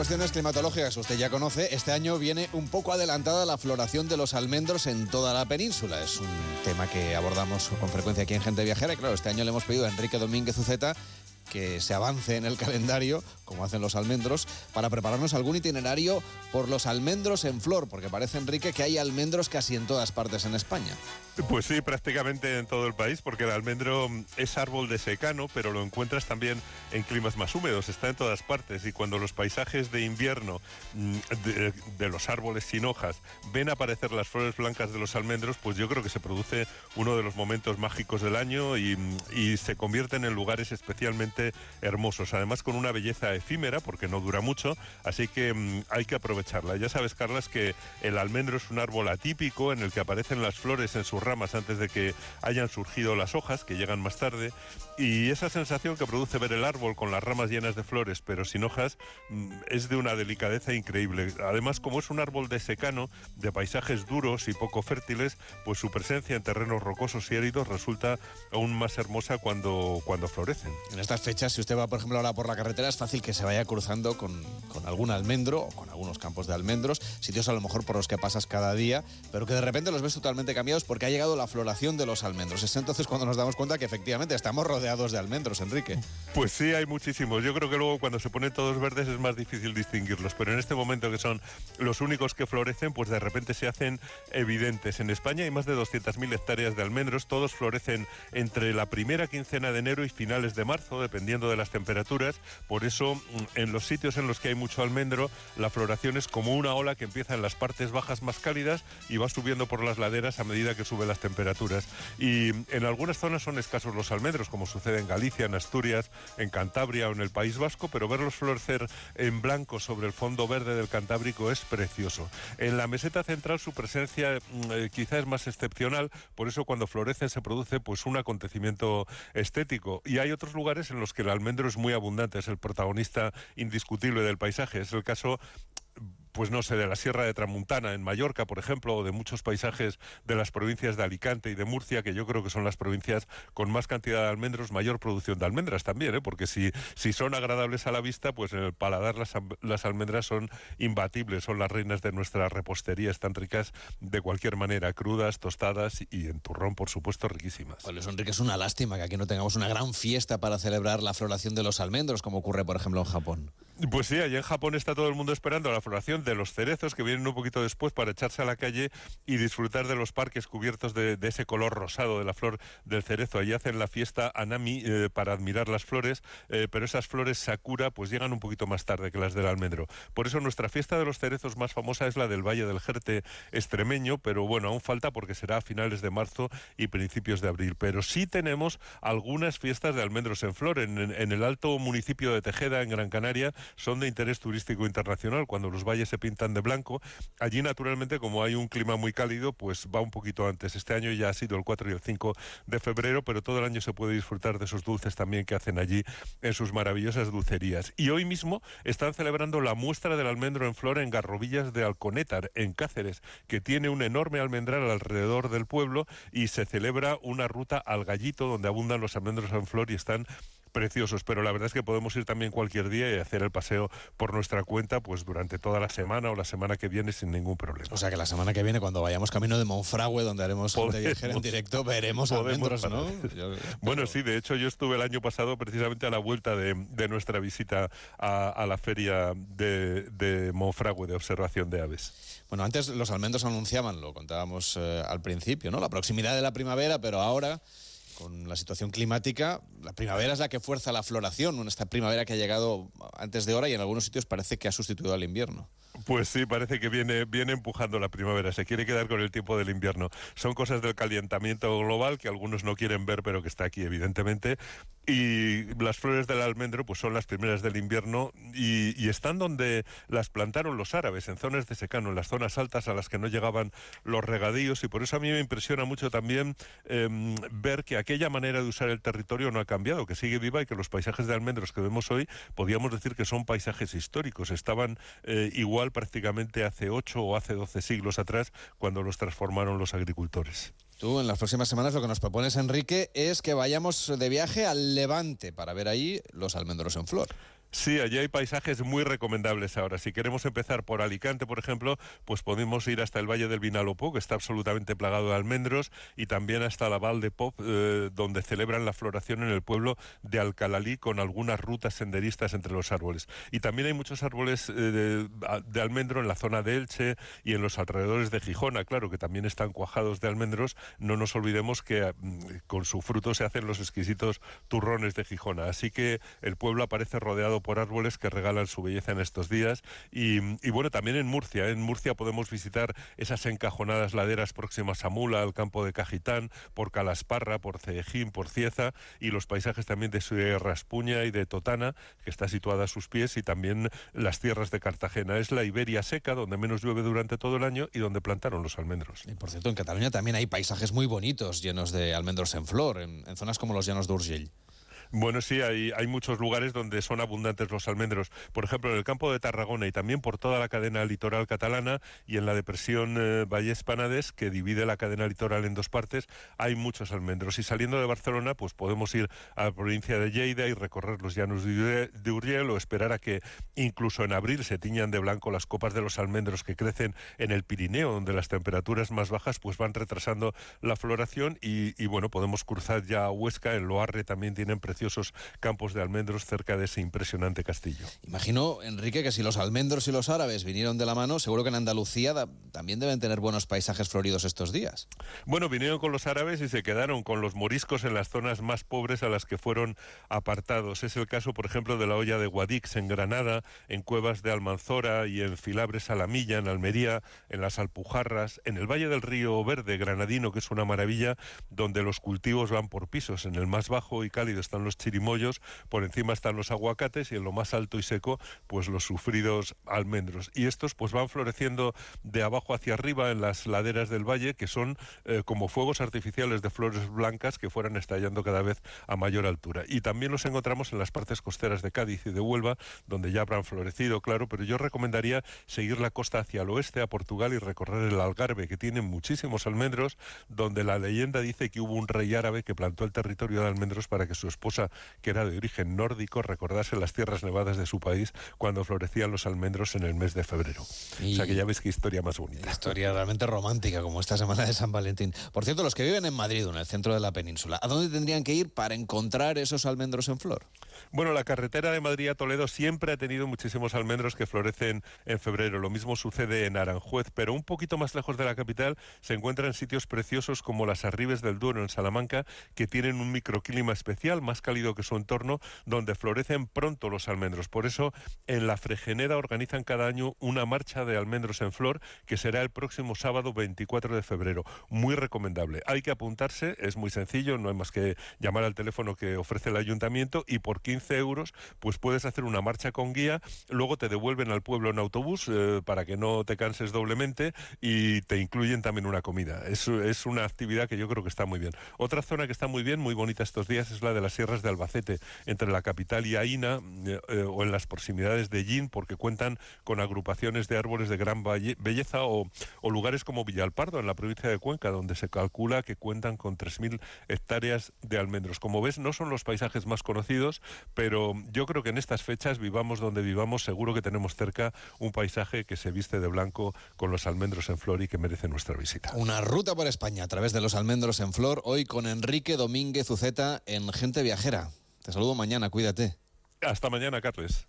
cuestiones climatológicas usted ya conoce, este año viene un poco adelantada la floración de los almendros en toda la península. Es un tema que abordamos con frecuencia aquí en Gente Viajera. Y claro, este año le hemos pedido a Enrique Domínguez Uceta que se avance en el calendario, como hacen los almendros, para prepararnos algún itinerario por los almendros en flor, porque parece, Enrique, que hay almendros casi en todas partes en España. Pues sí, prácticamente en todo el país, porque el almendro es árbol de secano, pero lo encuentras también en climas más húmedos, está en todas partes. Y cuando los paisajes de invierno mm, de, los árboles sin hojas ven aparecer las flores blancas de los almendros, pues yo creo que se produce uno de los momentos mágicos del año y, y se convierten en lugares especialmente hermosos. Además, con una belleza efímera, porque no dura mucho, así que mm, hay que aprovecharla. Ya sabes, Carlas, que el almendro es un árbol atípico en el que aparecen las flores en su ramas antes de que hayan surgido las hojas, que llegan más tarde, y esa sensación que produce ver el árbol con las ramas llenas de flores pero sin hojas mm, es de una delicadeza increíble. Además, como es un árbol de secano, de paisajes duros y poco fértiles, pues su presencia en terrenos rocosos y áridos resulta aún más hermosa cuando, cuando florecen. En fechas, si usted va, por ejemplo, ahora por la carretera, es fácil que se vaya cruzando con, algún almendro o con algunos campos de almendros, sitios a lo mejor por los que pasas cada día, pero que de repente los ves totalmente cambiados porque ha llegado la floración de los almendros. Es entonces cuando nos damos cuenta que efectivamente estamos rodeados de almendros, Enrique. Pues sí, hay muchísimos. Yo creo que luego cuando se ponen todos verdes es más difícil distinguirlos, pero en este momento que son los únicos que florecen, pues de repente se hacen evidentes. En España hay más de 200.000 hectáreas de almendros, todos florecen entre la primera quincena de enero y finales de marzo, de las temperaturas. Por eso, mm, en los sitios en los que hay mucho almendro, la floración es como una ola que empieza en las partes bajas más cálidas y va subiendo por las laderas a medida que suben las temperaturas. Y en algunas zonas son escasos los almendros, como sucede en Galicia, en Asturias, en Cantabria o en el País Vasco, pero verlos florecer en blanco sobre el fondo verde del Cantábrico es precioso. En la meseta central su presencia mm, eh, quizá es más excepcional, por eso cuando florecen se produce pues un acontecimiento estético. Y hay otros lugares en los que el almendro es muy abundante, es el protagonista indiscutible del paisaje. Es el caso pues no sé, de la Sierra de Tramuntana en Mallorca, por ejemplo, o de muchos paisajes de las provincias de Alicante y de Murcia, que yo creo que son las provincias con más cantidad de almendros, mayor producción de almendras también, ¿eh? porque si, si son agradables a la vista, pues en el paladar las, las almendras son imbatibles, son las reinas de nuestra repostería, están ricas de cualquier manera, crudas, tostadas y en turrón, por supuesto, riquísimas. Pues Enrique, es una lástima que aquí no tengamos una gran fiesta para celebrar la floración de los almendros, como ocurre, por ejemplo, en Japón. Pues sí, allí en Japón está todo el mundo esperando la floración de los cerezos que vienen un poquito después para echarse a la calle y disfrutar de los parques cubiertos de, ese color rosado de la flor del cerezo. Allí hacen la fiesta Anami eh, para admirar las flores, eh, pero esas flores Sakura pues llegan un poquito más tarde que las del almendro. Por eso nuestra fiesta de los cerezos más famosa es la del Valle del Jerte extremeño, pero bueno, aún falta porque será a finales de marzo y principios de abril. Pero sí tenemos algunas fiestas de almendros en flor. En el alto municipio de Tejeda, en Gran Canaria, son de interés turístico internacional. Cuando los valles se pintan de blanco, allí naturalmente como hay un clima muy cálido, pues va un poquito antes. Este año ya ha sido el 4 y el 5 de febrero, pero todo el año se puede disfrutar de esos dulces también que hacen allí en sus maravillosas dulcerías. Y hoy mismo están celebrando la muestra del almendro en flor en Garrovillas de Alconétar, en Cáceres, que tiene un enorme almendral alrededor del pueblo y se celebra una ruta al gallito donde abundan los almendros en flor y están preciosos, pero la verdad es que podemos ir también cualquier día y hacer el paseo por nuestra cuenta pues durante toda la semana o la semana que viene sin ningún problema. O sea que la semana que viene cuando vayamos camino de Monfragüe donde haremos viajero en directo veremos almendros, ¿no? bueno, sí, de hecho yo estuve el año pasado precisamente a la vuelta de, nuestra visita a, la feria de, de Monfragüe de observación de aves. Bueno, antes los almendros anunciaban, lo contábamos eh, al principio, ¿no? La proximidad de la primavera, pero ahora con la situación climática, la primavera es la que fuerza la floración, esta primavera que ha llegado antes de hora y en algunos sitios parece que ha sustituido al invierno. Pues sí, parece que viene, viene empujando la primavera, se quiere quedar con el tiempo del invierno. Son cosas del calentamiento global que algunos no quieren ver, pero que está aquí evidentemente. Y las flores del almendro pues son las primeras del invierno y, están donde las plantaron los árabes, en zonas de secano, en las zonas altas a las que no llegaban los regadíos y por eso a mí me impresiona mucho también em, ver que aquella manera de usar el territorio no ha cambiado, que sigue viva y que los paisajes de almendros que vemos hoy podríamos decir que son paisajes históricos, estaban eh, igual prácticamente hace 8 o hace 12 siglos atrás cuando los transformaron los agricultores. Tú en las próximas semanas lo que nos propones, Enrique, es que vayamos de viaje al Levante para ver ahí los almendros en flor. Sí, allí hay paisajes muy recomendables ahora. Si queremos empezar por Alicante, por ejemplo, pues podemos ir hasta el Valle del Vinalopó, que está absolutamente plagado de almendros, y también hasta la Val de Pop, eh, donde celebran la floración en el pueblo de Alcalalí con algunas rutas senderistas entre los árboles. Y también hay muchos árboles eh, de, almendro en la zona de Elche y en los alrededores de Gijona, claro, que también están cuajados de almendros. No nos olvidemos que mm, con su fruto se hacen los exquisitos turrones de Gijona. Así que el pueblo aparece rodeado por árboles que regalan su belleza en estos días. Y, bueno, también en Murcia. En Murcia podemos visitar esas encajonadas laderas próximas a Mula, al campo de Cajitán, por Calasparra, por Cejín, por Cieza y los paisajes también de Sierra Espuña y de Totana, que está situada a sus pies, y también las tierras de Cartagena. Es la Iberia seca, donde menos llueve durante todo el año y donde plantaron los almendros. Y por cierto, en Cataluña también hay paisajes muy bonitos, llenos de almendros en flor, en, en zonas como los llanos de Urgell. Bueno, sí, hay, muchos lugares donde son abundantes los almendros. Por ejemplo, en el campo de Tarragona y también por toda la cadena litoral catalana y en la depresión eh, Valles Panades, que divide la cadena litoral en dos partes, hay muchos almendros. Y saliendo de Barcelona, pues podemos ir a la provincia de Lleida y recorrer los llanos de, Uriel o esperar a que incluso en abril se tiñan de blanco las copas de los almendros que crecen en el Pirineo, donde las temperaturas más bajas pues van retrasando la floración y, y bueno, podemos cruzar ya a Huesca, en Loarre también tienen precios campos de almendros cerca de ese impresionante castillo. Imagino, Enrique, que si los almendros y los árabes vinieron de la mano, seguro que en Andalucía también deben tener buenos paisajes floridos estos días. Bueno, vinieron con los árabes y se quedaron con los moriscos en las zonas más pobres a las que fueron apartados. Es el caso, por ejemplo, de la olla de Guadix en Granada, en Cuevas de Almanzora y en Filabres Alamilla, en Almería, en las Alpujarras, en el Valle del Río Verde granadino, que es una maravilla, donde los cultivos van por pisos. En el más bajo y cálido están los chirimoyos, por encima están los aguacates y en lo más alto y seco, pues los sufridos almendros. Y estos pues van floreciendo de abajo hacia arriba en las laderas del valle, que son eh, como fuegos artificiales de flores blancas que fueran estallando cada vez a mayor altura. Y también los encontramos en las partes costeras de Cádiz y de Huelva, donde ya habrán florecido, claro, pero yo recomendaría seguir la costa hacia el oeste, a Portugal, y recorrer el Algarve, que tiene muchísimos almendros, donde la leyenda dice que hubo un rey árabe que plantó el territorio de almendros para que su esposa que era de origen nórdico, recordase las tierras nevadas de su país cuando florecían los almendros en el mes de febrero. o sea que ya ves qué historia más bonita. Historia realmente romántica, como esta semana de San Valentín. Por cierto, los que viven en Madrid, en el centro de la península, ¿a dónde tendrían que ir para encontrar esos almendros en flor? Bueno, la carretera de Madrid a Toledo siempre ha tenido muchísimos almendros que florecen en febrero. Lo mismo sucede en Aranjuez, pero un poquito más lejos de la capital se encuentran sitios preciosos como las Arribes del Duero en Salamanca, que tienen un microclima especial, más cálido que su entorno, donde florecen pronto los almendros. Por eso, en la Fregeneda organizan cada año una marcha de almendros en flor, que será el próximo sábado 24 de febrero. Muy recomendable. Hay que apuntarse, es muy sencillo, no hay más que llamar al teléfono que ofrece el ayuntamiento y por 15 euros, pues puedes hacer una marcha con guía, luego te devuelven al pueblo en autobús eh, para que no te canses doblemente y te incluyen también una comida. Es, una actividad que yo creo que está muy bien. Otra zona que está muy bien, muy bonita estos días, es la de las de Albacete, entre la capital y Aina, eh, eh, o en las proximidades de Yin, porque cuentan con agrupaciones de árboles de gran belleza, o, o lugares como Villalpardo, en la provincia de Cuenca, donde se calcula que cuentan con 3.000 hectáreas de almendros. Como ves, no son los paisajes más conocidos, pero yo creo que en estas fechas, vivamos donde vivamos, seguro que tenemos cerca un paisaje que se viste de blanco con los almendros en flor y que merece nuestra visita. Una ruta por España a través de los almendros en flor, hoy con Enrique Domínguez Uceta en Gente Te saludo mañana, cuídate. Hasta mañana, Carles.